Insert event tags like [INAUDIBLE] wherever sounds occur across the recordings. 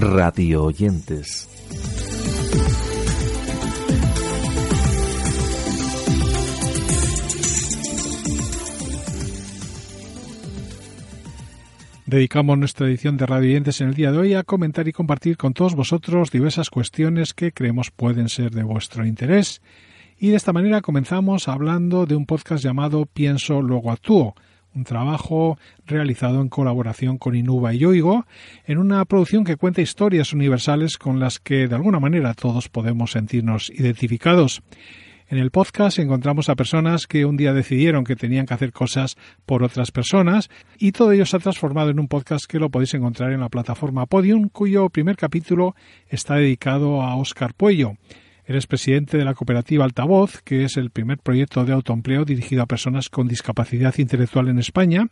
Radio oyentes. Dedicamos nuestra edición de Radio Oyentes en el día de hoy a comentar y compartir con todos vosotros diversas cuestiones que creemos pueden ser de vuestro interés. Y de esta manera comenzamos hablando de un podcast llamado Pienso, luego actúo, un trabajo realizado en colaboración con Inuba y Yoigo, en una producción que cuenta historias universales con las que de alguna manera todos podemos sentirnos identificados. En el podcast encontramos a personas que un día decidieron que tenían que hacer cosas por otras personas y todo ello se ha transformado en un podcast que lo podéis encontrar en la plataforma Podium, cuyo primer capítulo está dedicado a Óscar Puello. Eres presidente de la cooperativa Altavoz, que es el primer proyecto de autoempleo dirigido a personas con discapacidad intelectual en España.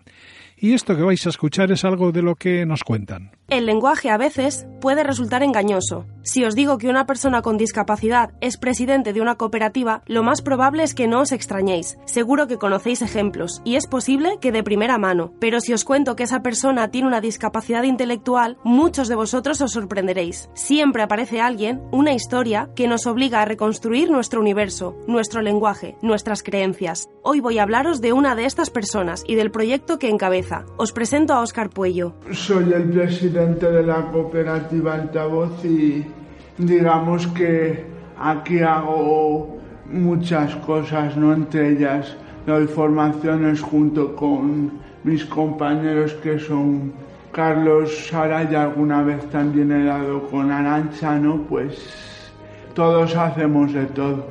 Y esto que vais a escuchar es algo de lo que nos cuentan. El lenguaje a veces puede resultar engañoso. Si os digo que una persona con discapacidad es presidente de una cooperativa, lo más probable es que no os extrañéis. Seguro que conocéis ejemplos, y es posible que de primera mano. Pero si os cuento que esa persona tiene una discapacidad intelectual, muchos de vosotros os sorprenderéis. Siempre aparece alguien, una historia, que nos obliga a reconstruir nuestro universo, nuestro lenguaje, nuestras creencias. Hoy voy a hablaros de una de estas personas y del proyecto que encabeza. Os presento a Óscar Puello. Soy el presidente de la cooperativa Altavoz y digamos que aquí hago muchas cosas, ¿no? Entre ellas doy formaciones junto con mis compañeros que son Carlos, Sara y alguna vez también he dado con Arancha, ¿no? Pues todos hacemos de todo.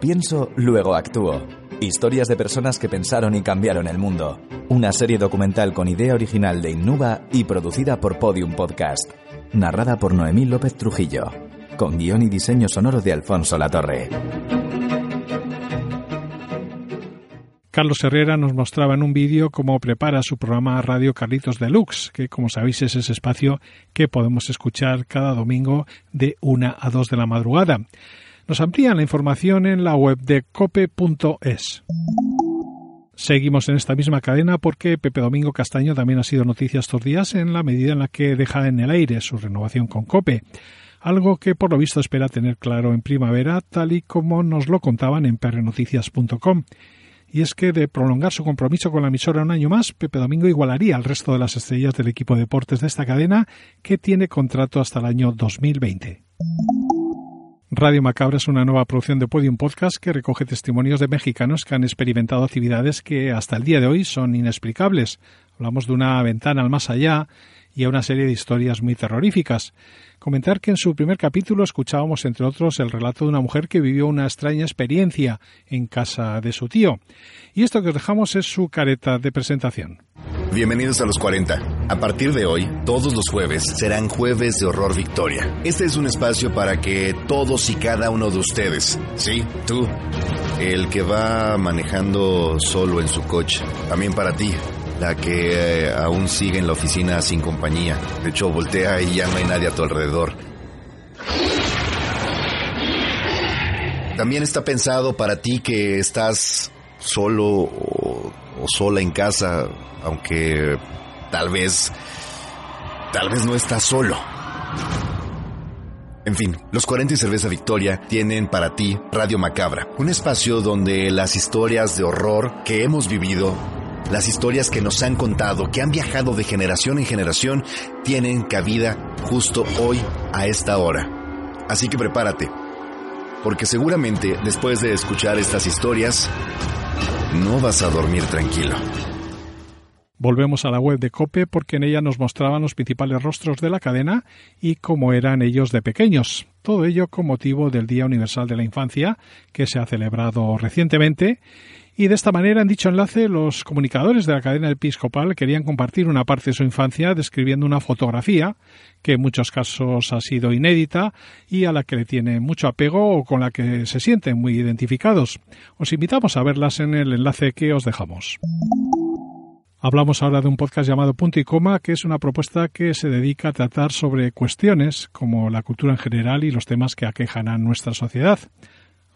Pienso, luego actúo. Historias de personas que pensaron y cambiaron el mundo. Una serie documental con idea original de Innuba y producida por Podium Podcast. Narrada por Noemí López Trujillo. Con guion y diseño sonoro de Alfonso Latorre. Carlos Herrera nos mostraba en un vídeo cómo prepara su programa Radio Carlitos Deluxe, que como sabéis es ese espacio que podemos escuchar cada domingo de 1 a 2 de la madrugada. Nos amplían la información en la web de cope.es. Seguimos en esta misma cadena porque Pepe Domingo Castaño también ha sido noticia estos días en la medida en la que deja en el aire su renovación con Cope, algo que por lo visto espera tener claro en primavera, tal y como nos lo contaban en prnoticias.com. Y es que de prolongar su compromiso con la emisora un año más, Pepe Domingo igualaría al resto de las estrellas del equipo de deportes de esta cadena, que tiene contrato hasta el año 2020. Radio Macabra es una nueva producción de Podium Podcast que recoge testimonios de mexicanos que han experimentado actividades que hasta el día de hoy son inexplicables. Hablamos de una ventana al más allá y a una serie de historias muy terroríficas. Comentar que en su primer capítulo escuchábamos, entre otros, el relato de una mujer que vivió una extraña experiencia en casa de su tío. Y esto que os dejamos es su careta de presentación. Bienvenidos a los 40. A partir de hoy, todos los jueves serán jueves de horror Victoria. Este es un espacio para que todos y cada uno de ustedes, sí, tú, el que va manejando solo en su coche, también para ti, la que eh, aún sigue en la oficina sin compañía. De hecho, voltea y ya no hay nadie a tu alrededor. También está pensado para ti que estás solo o, o sola en casa, aunque tal vez, tal vez no estás solo. En fin, los 40 y Cerveza Victoria tienen para ti Radio Macabra, un espacio donde las historias de horror que hemos vivido, las historias que nos han contado, que han viajado de generación en generación, tienen cabida justo hoy a esta hora. Así que prepárate, porque seguramente después de escuchar estas historias, no vas a dormir tranquilo. Volvemos a la web de Cope porque en ella nos mostraban los principales rostros de la cadena y cómo eran ellos de pequeños. Todo ello con motivo del Día Universal de la Infancia, que se ha celebrado recientemente y de esta manera, en dicho enlace, los comunicadores de la cadena episcopal querían compartir una parte de su infancia describiendo una fotografía que en muchos casos ha sido inédita y a la que le tiene mucho apego o con la que se sienten muy identificados. Os invitamos a verlas en el enlace que os dejamos. Hablamos ahora de un podcast llamado Punto y Coma, que es una propuesta que se dedica a tratar sobre cuestiones como la cultura en general y los temas que aquejan a nuestra sociedad.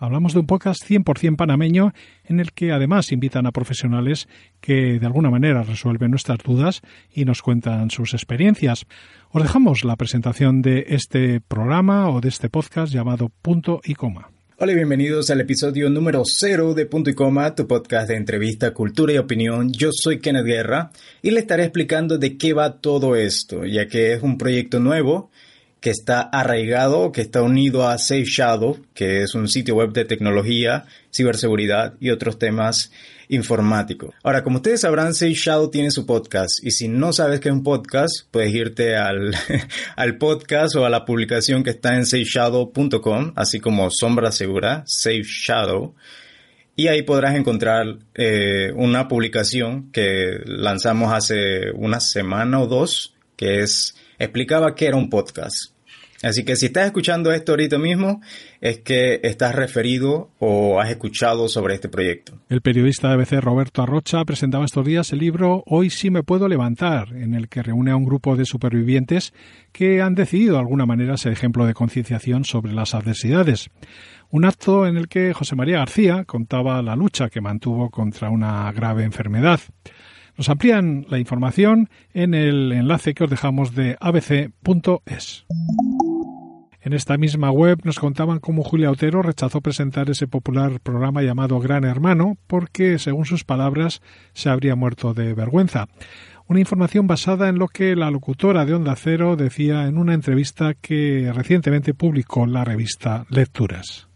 Hablamos de un podcast 100% panameño en el que además invitan a profesionales que de alguna manera resuelven nuestras dudas y nos cuentan sus experiencias. Os dejamos la presentación de este programa o de este podcast llamado Punto y Coma. Hola y bienvenidos al episodio número 0 de Punto y Coma, tu podcast de entrevista, cultura y opinión. Yo soy Kenneth Guerra y le estaré explicando de qué va todo esto, ya que es un proyecto nuevo que está arraigado, que está unido a Safe Shadow, que es un sitio web de tecnología, ciberseguridad y otros temas informáticos. Ahora, como ustedes sabrán, Safe Shadow tiene su podcast y si no sabes qué es un podcast, puedes irte al, [LAUGHS] al podcast o a la publicación que está en safeshadow.com, así como Sombra Segura, Safe Shadow. Y ahí podrás encontrar eh, una publicación que lanzamos hace una semana o dos, que es explicaba que era un podcast. Así que si estás escuchando esto ahorita mismo, es que estás referido o has escuchado sobre este proyecto. El periodista de ABC Roberto Arrocha presentaba estos días el libro Hoy sí me puedo levantar, en el que reúne a un grupo de supervivientes que han decidido de alguna manera ser ejemplo de concienciación sobre las adversidades. Un acto en el que José María García contaba la lucha que mantuvo contra una grave enfermedad. Nos amplían la información en el enlace que os dejamos de abc.es. En esta misma web nos contaban cómo Julia Otero rechazó presentar ese popular programa llamado Gran Hermano porque, según sus palabras, se habría muerto de vergüenza. Una información basada en lo que la locutora de Onda Cero decía en una entrevista que recientemente publicó la revista Lecturas.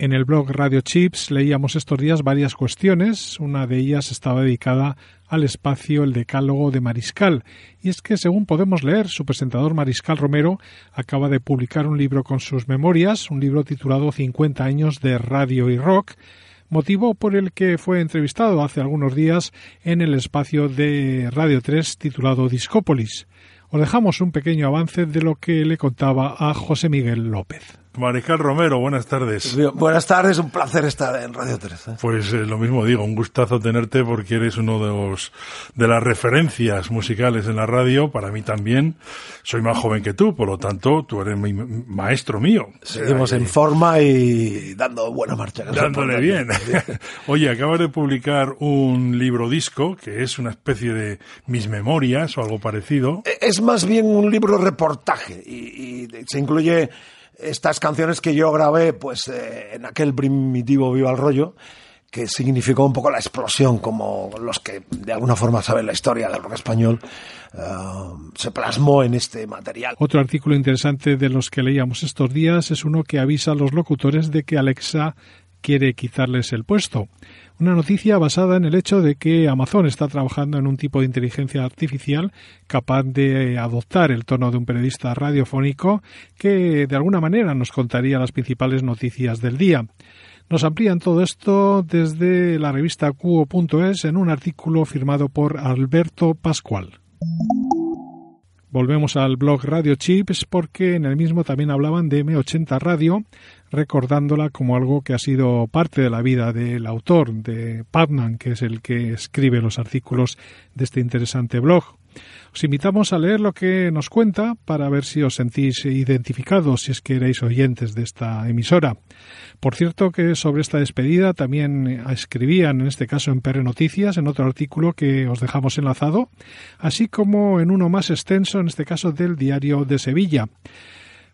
En el blog Radio Chips leíamos estos días varias cuestiones. Una de ellas estaba dedicada al espacio El Decálogo de Mariscal. Y es que, según podemos leer, su presentador Mariscal Romero acaba de publicar un libro con sus memorias, un libro titulado 50 años de radio y rock, motivo por el que fue entrevistado hace algunos días en el espacio de Radio 3 titulado Discópolis. Os dejamos un pequeño avance de lo que le contaba a José Miguel López. Mariscal Romero, buenas tardes. Buenas tardes, un placer estar en Radio 3. ¿eh? Pues eh, lo mismo digo, un gustazo tenerte porque eres uno de los de las referencias musicales en la radio, para mí también. Soy más joven que tú, por lo tanto, tú eres mi maestro mío. Seguimos en forma y dando buena marcha. Dándole bien. [LAUGHS] Oye, acabas de publicar un libro disco que es una especie de mis memorias o algo parecido. Es más bien un libro reportaje y, y se incluye estas canciones que yo grabé pues eh, en aquel primitivo Viva el Rollo que significó un poco la explosión, como los que de alguna forma saben la historia del rock español, uh, se plasmó en este material. Otro artículo interesante de los que leíamos estos días es uno que avisa a los locutores de que Alexa quiere quitarles el puesto. Una noticia basada en el hecho de que Amazon está trabajando en un tipo de inteligencia artificial capaz de adoptar el tono de un periodista radiofónico que de alguna manera nos contaría las principales noticias del día. Nos amplían todo esto desde la revista Cuo.es en un artículo firmado por Alberto Pascual. Volvemos al blog Radio Chips porque en el mismo también hablaban de M80 Radio, recordándola como algo que ha sido parte de la vida del autor, de Padman, que es el que escribe los artículos de este interesante blog. Os invitamos a leer lo que nos cuenta para ver si os sentís identificados, si es que erais oyentes de esta emisora. Por cierto que sobre esta despedida también escribían, en este caso en PR Noticias, en otro artículo que os dejamos enlazado, así como en uno más extenso, en este caso del Diario de Sevilla.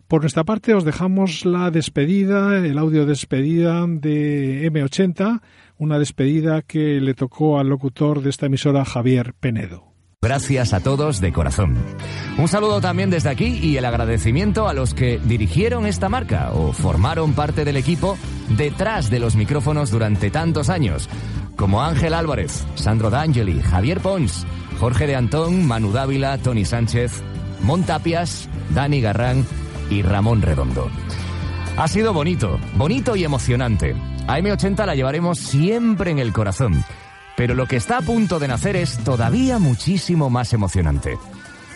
Por nuestra parte os dejamos la despedida, el audio despedida de M80, una despedida que le tocó al locutor de esta emisora Javier Penedo. Gracias a todos de corazón. Un saludo también desde aquí y el agradecimiento a los que dirigieron esta marca o formaron parte del equipo detrás de los micrófonos durante tantos años. como Ángel Álvarez, Sandro D'Angeli, Javier Pons, Jorge de Antón, Manu Dávila, Tony Sánchez, Montapias, Dani Garrán y Ramón Redondo. Ha sido bonito, bonito y emocionante. A M80 la llevaremos siempre en el corazón. Pero lo que está a punto de nacer es todavía muchísimo más emocionante.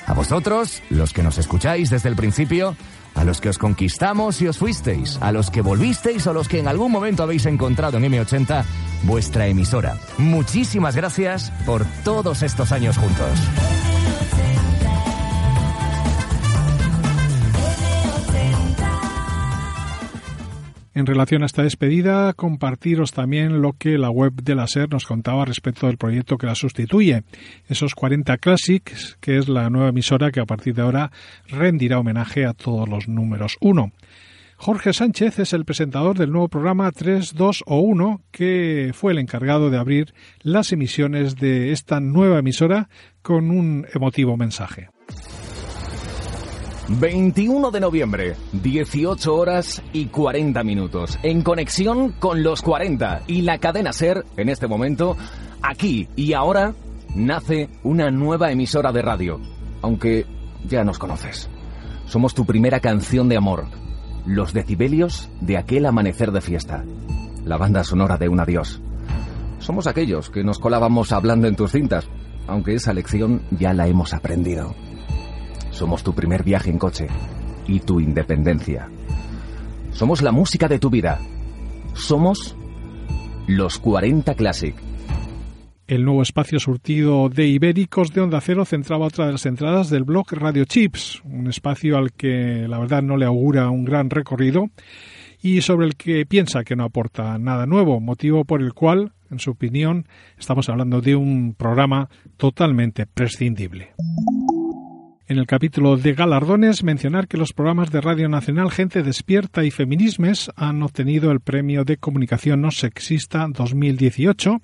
A vosotros, los que nos escucháis desde el principio, a los que os conquistamos y os fuisteis, a los que volvisteis o los que en algún momento habéis encontrado en M80 vuestra emisora. Muchísimas gracias por todos estos años juntos. En relación a esta despedida, compartiros también lo que la web de la SER nos contaba respecto del proyecto que la sustituye, esos 40 Classics, que es la nueva emisora que a partir de ahora rendirá homenaje a todos los números 1. Jorge Sánchez es el presentador del nuevo programa 3, 2 o 1, que fue el encargado de abrir las emisiones de esta nueva emisora con un emotivo mensaje. 21 de noviembre, 18 horas y 40 minutos. En conexión con los 40 y la cadena Ser, en este momento, aquí y ahora, nace una nueva emisora de radio. Aunque ya nos conoces. Somos tu primera canción de amor. Los decibelios de aquel amanecer de fiesta. La banda sonora de un adiós. Somos aquellos que nos colábamos hablando en tus cintas, aunque esa lección ya la hemos aprendido. Somos tu primer viaje en coche y tu independencia. Somos la música de tu vida. Somos los 40 Classic. El nuevo espacio surtido de ibéricos de Onda Cero centraba otra de las entradas del blog Radio Chips, un espacio al que la verdad no le augura un gran recorrido y sobre el que piensa que no aporta nada nuevo, motivo por el cual, en su opinión, estamos hablando de un programa totalmente prescindible. En el capítulo de galardones, mencionar que los programas de Radio Nacional Gente Despierta y Feminismes han obtenido el Premio de Comunicación No Sexista 2018,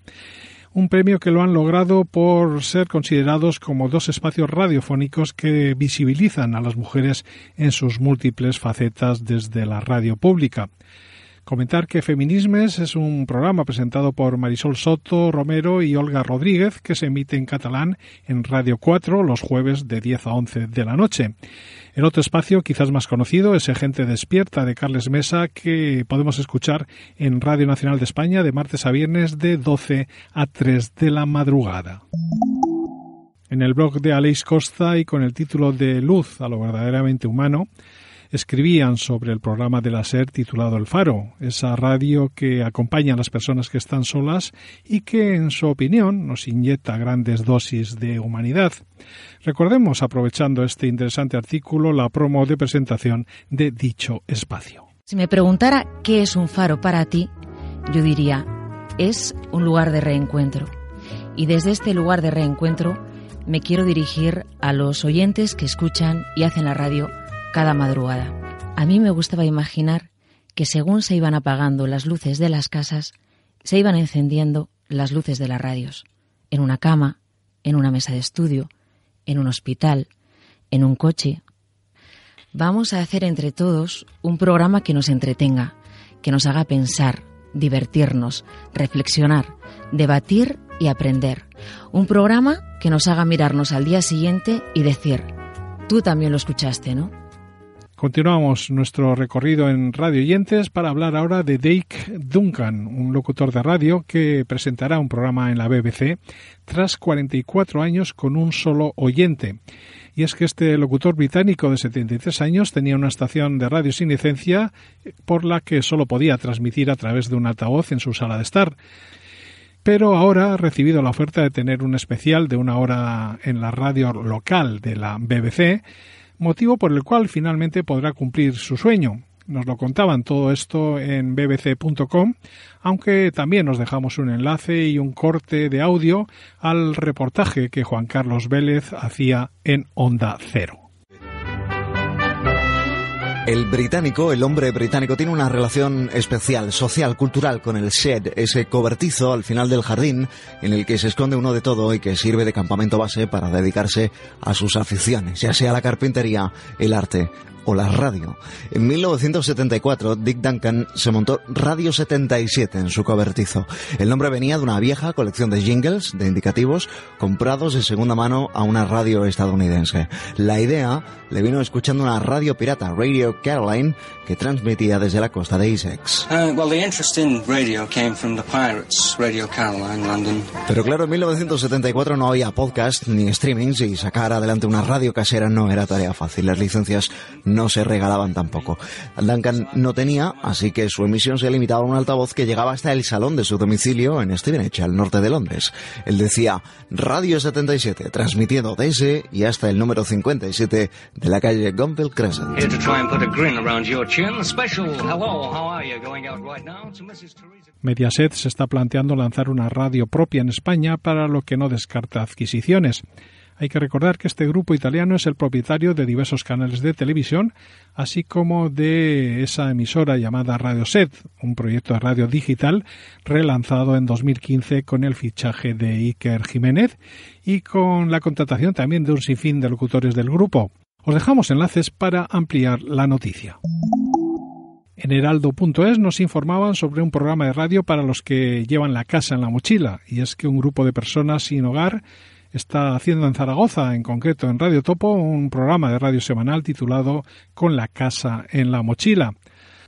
un premio que lo han logrado por ser considerados como dos espacios radiofónicos que visibilizan a las mujeres en sus múltiples facetas desde la radio pública. Comentar que Feminismes es un programa presentado por Marisol Soto Romero y Olga Rodríguez que se emite en catalán en Radio 4 los jueves de 10 a 11 de la noche. El otro espacio, quizás más conocido, es Gente Despierta de Carles Mesa que podemos escuchar en Radio Nacional de España de martes a viernes de 12 a 3 de la madrugada. En el blog de Aleix Costa y con el título de Luz a lo verdaderamente humano, escribían sobre el programa de la SER titulado El Faro, esa radio que acompaña a las personas que están solas y que, en su opinión, nos inyecta grandes dosis de humanidad. Recordemos, aprovechando este interesante artículo, la promo de presentación de dicho espacio. Si me preguntara qué es un faro para ti, yo diría, es un lugar de reencuentro. Y desde este lugar de reencuentro me quiero dirigir a los oyentes que escuchan y hacen la radio cada madrugada. A mí me gustaba imaginar que según se iban apagando las luces de las casas, se iban encendiendo las luces de las radios, en una cama, en una mesa de estudio, en un hospital, en un coche. Vamos a hacer entre todos un programa que nos entretenga, que nos haga pensar, divertirnos, reflexionar, debatir y aprender. Un programa que nos haga mirarnos al día siguiente y decir, tú también lo escuchaste, ¿no? Continuamos nuestro recorrido en Radio Oyentes para hablar ahora de Dake Duncan, un locutor de radio que presentará un programa en la BBC tras 44 años con un solo oyente. Y es que este locutor británico de 73 años tenía una estación de radio sin licencia por la que solo podía transmitir a través de un altavoz en su sala de estar pero ahora ha recibido la oferta de tener un especial de una hora en la radio local de la BBC motivo por el cual finalmente podrá cumplir su sueño. Nos lo contaban todo esto en bbc.com, aunque también nos dejamos un enlace y un corte de audio al reportaje que Juan Carlos Vélez hacía en Onda Cero. El británico, el hombre británico, tiene una relación especial, social, cultural con el shed, ese cobertizo al final del jardín en el que se esconde uno de todo y que sirve de campamento base para dedicarse a sus aficiones, ya sea la carpintería, el arte o la radio. En 1974, Dick Duncan se montó Radio 77 en su cobertizo. El nombre venía de una vieja colección de jingles, de indicativos, comprados de segunda mano a una radio estadounidense. La idea le vino escuchando una radio pirata, Radio Caroline, que transmitía desde la costa de Essex. Uh, well, the interest in radio came from the Pirates, Radio Caroline, London. Pero claro, en 1974 no había podcast ni streamings y sacar adelante una radio casera no era tarea fácil. Las licencias no se regalaban tampoco. Duncan no tenía, así que su emisión se limitaba a un altavoz que llegaba hasta el salón de su domicilio en Stevenage, al norte de Londres. Él decía Radio 77, transmitiendo desde y hasta el número 57 de la calle Gunville Crescent. Here to try and put a grin around your chin. Special hello, how are you? Going out right now to Mrs. Teresa. Mediaset se está planteando lanzar una radio propia en España para lo que no descarta adquisiciones. Hay que recordar que este grupo italiano es el propietario de diversos canales de televisión, así como de esa emisora llamada Radio Set, un proyecto de radio digital relanzado en 2015 con el fichaje de Iker Jiménez y con la contratación también de un sinfín de locutores del grupo. Os dejamos enlaces para ampliar la noticia. En heraldo.es nos informaban sobre un programa de radio para los que llevan la casa en la mochila, y es que un grupo de personas sin hogar está haciendo en Zaragoza, en concreto en Radio Topo, un programa de radio semanal titulado Con la casa en la mochila.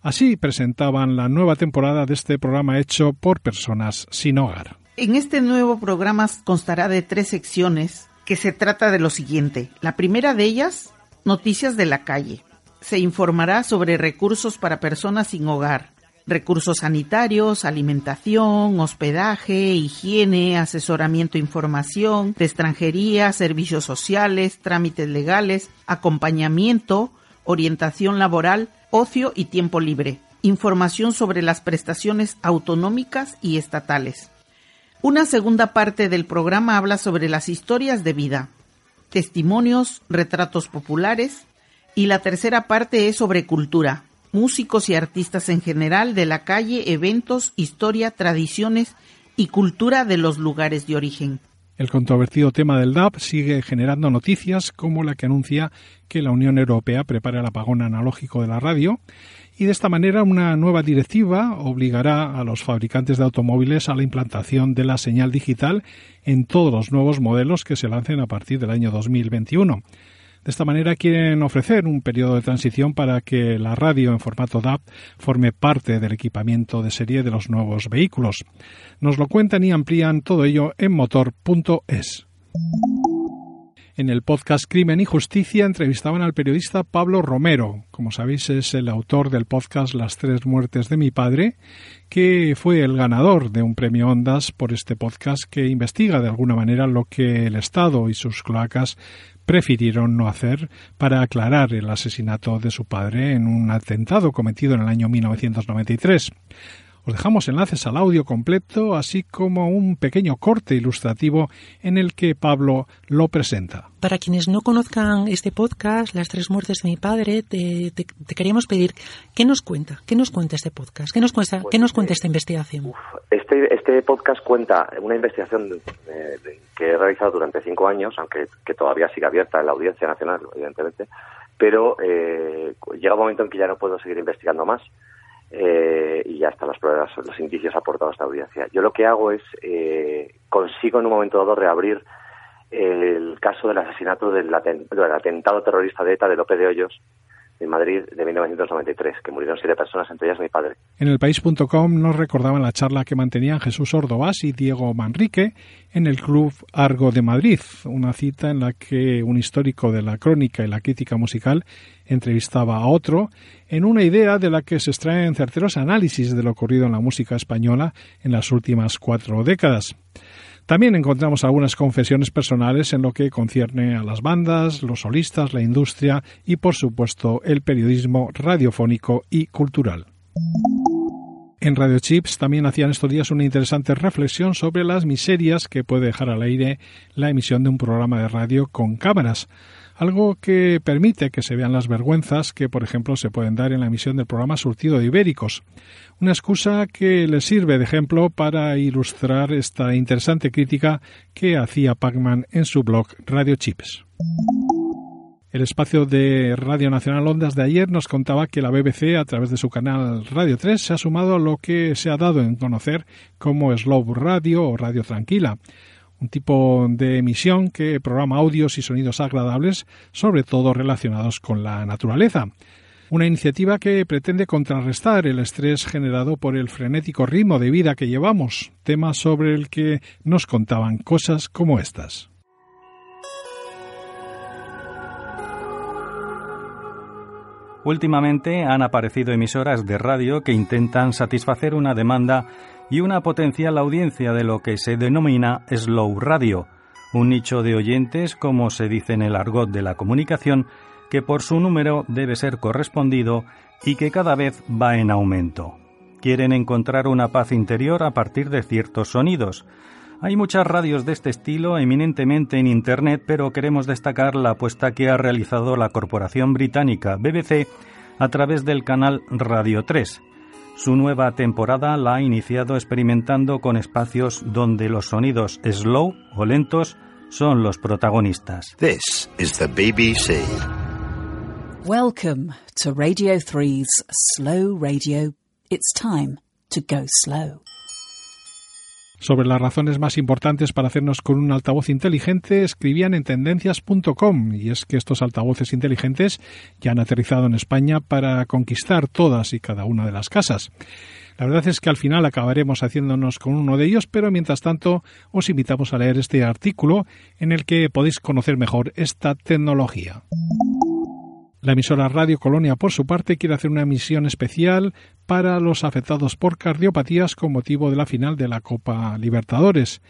Así presentaban la nueva temporada de este programa hecho por personas sin hogar. En este nuevo programa constará de tres secciones que se trata de lo siguiente. La primera de ellas, noticias de la calle. Se informará sobre recursos para personas sin hogar, recursos sanitarios, alimentación, hospedaje, higiene, asesoramiento, e información, de extranjería, servicios sociales, trámites legales, acompañamiento, orientación laboral, ocio y tiempo libre, información sobre las prestaciones autonómicas y estatales. Una segunda parte del programa habla sobre las historias de vida, testimonios, retratos populares, y la tercera parte es sobre cultura, músicos y artistas en general de la calle, eventos, historia, tradiciones y cultura de los lugares de origen. El controvertido tema del DAB sigue generando noticias como la que anuncia que la Unión Europea prepara el apagón analógico de la radio y de esta manera una nueva directiva obligará a los fabricantes de automóviles a la implantación de la señal digital en todos los nuevos modelos que se lancen a partir del año 2021. De esta manera quieren ofrecer un periodo de transición para que la radio en formato DAB forme parte del equipamiento de serie de los nuevos vehículos. Nos lo cuentan y amplían todo ello en motor.es. En el podcast Crimen y Justicia entrevistaban al periodista Pablo Romero. Como sabéis, es el autor del podcast Las tres muertes de mi padre, que fue el ganador de un premio Ondas por este podcast que investiga de alguna manera lo que el Estado y sus cloacas prefirieron no hacer para aclarar el asesinato de su padre en un atentado cometido en el año 1993. Os dejamos enlaces al audio completo, así como un pequeño corte ilustrativo en el que Pablo lo presenta. Para quienes no conozcan este podcast, Las tres muertes de mi padre, te, te- te queríamos pedir, ¿qué nos cuenta? ¿Qué nos cuenta este podcast? ¿Qué nos cuenta, ¿qué nos cuenta esta investigación? Este, este podcast cuenta una investigación eh, que he realizado durante cinco años, aunque que todavía sigue abierta en la Audiencia Nacional, evidentemente, pero eh, llega un momento en que ya no puedo seguir investigando más eh, y ya están las pruebas, los indicios aportados a esta audiencia. Yo lo que hago es, eh, consigo en un momento dado reabrir el caso del asesinato del, del atentado terrorista de ETA de López de Hoyos en Madrid de 1993, que murieron siete personas, entre ellas mi padre. En el país.com nos recordaban la charla que mantenían Jesús Ordovás y Diego Manrique en el Club Argo de Madrid, una cita en la que un histórico de la crónica y la crítica musical entrevistaba a otro en una idea de la que se extraen certeros análisis de lo ocurrido en la música española en las últimas cuatro décadas. También encontramos algunas confesiones personales en lo que concierne a las bandas, los solistas, la industria y, por supuesto, el periodismo radiofónico y cultural. En Radio Chips también hacían estos días una interesante reflexión sobre las miserias que puede dejar al aire la emisión de un programa de radio con cámaras, algo que permite que se vean las vergüenzas que, por ejemplo, se pueden dar en la emisión del programa Surtido de Ibéricos. Una excusa que les sirve de ejemplo para ilustrar esta interesante crítica que hacía Pacman en su blog Radio Chips. El espacio de Radio Nacional Ondas de ayer nos contaba que la BBC, a través de su canal Radio 3, se ha sumado a lo que se ha dado en conocer como Slow Radio o Radio Tranquila, un tipo de emisión que programa audios y sonidos agradables, sobre todo relacionados con la naturaleza. Una iniciativa que pretende contrarrestar el estrés generado por el frenético ritmo de vida que llevamos, tema sobre el que nos contaban cosas como estas. Últimamente han aparecido emisoras de radio que intentan satisfacer una demanda y una potencial audiencia de lo que se denomina slow radio, un nicho de oyentes, como se dice en el argot de la comunicación, que por su número debe ser correspondido y que cada vez va en aumento. Quieren encontrar una paz interior a partir de ciertos sonidos, hay muchas radios de este estilo eminentemente en Internet, pero queremos destacar la apuesta que ha realizado la corporación británica BBC a través del canal Radio 3. Su nueva temporada la ha iniciado experimentando con espacios donde los sonidos slow o lentos son los protagonistas. This is the BBC. Welcome to Radio 3's Slow Radio. It's time to go slow. Sobre las razones más importantes para hacernos con un altavoz inteligente, escribían en tendencias.com, y es que estos altavoces inteligentes ya han aterrizado en España para conquistar todas y cada una de las casas. La verdad es que al final acabaremos haciéndonos con uno de ellos, pero mientras tanto os invitamos a leer este artículo en el que podéis conocer mejor esta tecnología. La emisora Radio Colonia, por su parte, quiere hacer una emisión especial para los afectados por cardiopatías con motivo de la final de la Copa Libertadores.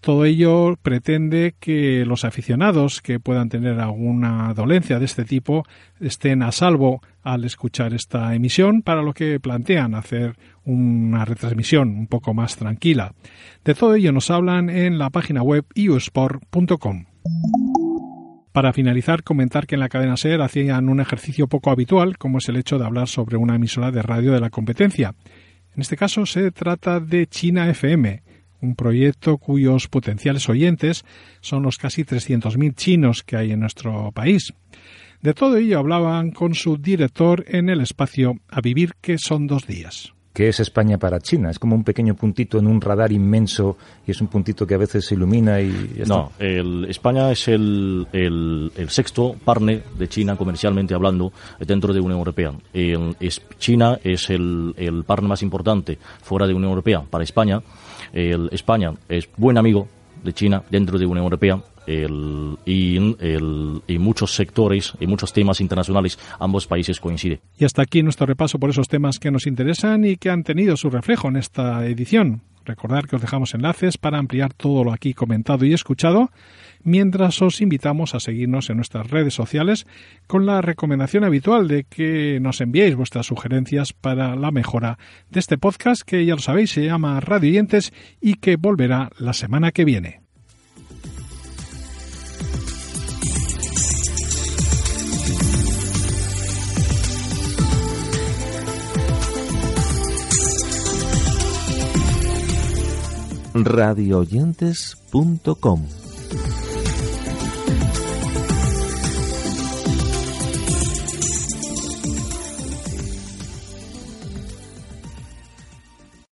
Todo ello pretende que los aficionados que puedan tener alguna dolencia de este tipo estén a salvo al escuchar esta emisión, para lo que plantean hacer una retransmisión un poco más tranquila. De todo ello nos hablan en la página web iusport.com. Para finalizar, comentar que en la cadena SER hacían un ejercicio poco habitual, como es el hecho de hablar sobre una emisora de radio de la competencia. En este caso se trata de China FM, un proyecto cuyos potenciales oyentes son los casi 300.000 chinos que hay en nuestro país. De todo ello hablaban con su director en el espacio A Vivir que son dos días. ¿Qué es España para China? Es como un pequeño puntito en un radar inmenso y es un puntito que a veces se ilumina y... ya está. No, el, España es el, el, el sexto partner de China comercialmente hablando dentro de Unión Europea. Es- China es el, el partner más importante fuera de Unión Europea para España. España es buen amigo de China dentro de Unión Europea. El, y muchos sectores y muchos temas internacionales ambos países coinciden. Y hasta aquí nuestro repaso por esos temas que nos interesan y que han tenido su reflejo en esta edición. Recordar que os dejamos enlaces para ampliar todo lo aquí comentado y escuchado, mientras os invitamos a seguirnos en nuestras redes sociales con la recomendación habitual de que nos enviéis vuestras sugerencias para la mejora de este podcast que ya lo sabéis se llama Radio Oyentes y que volverá la semana que viene. radioyentes.com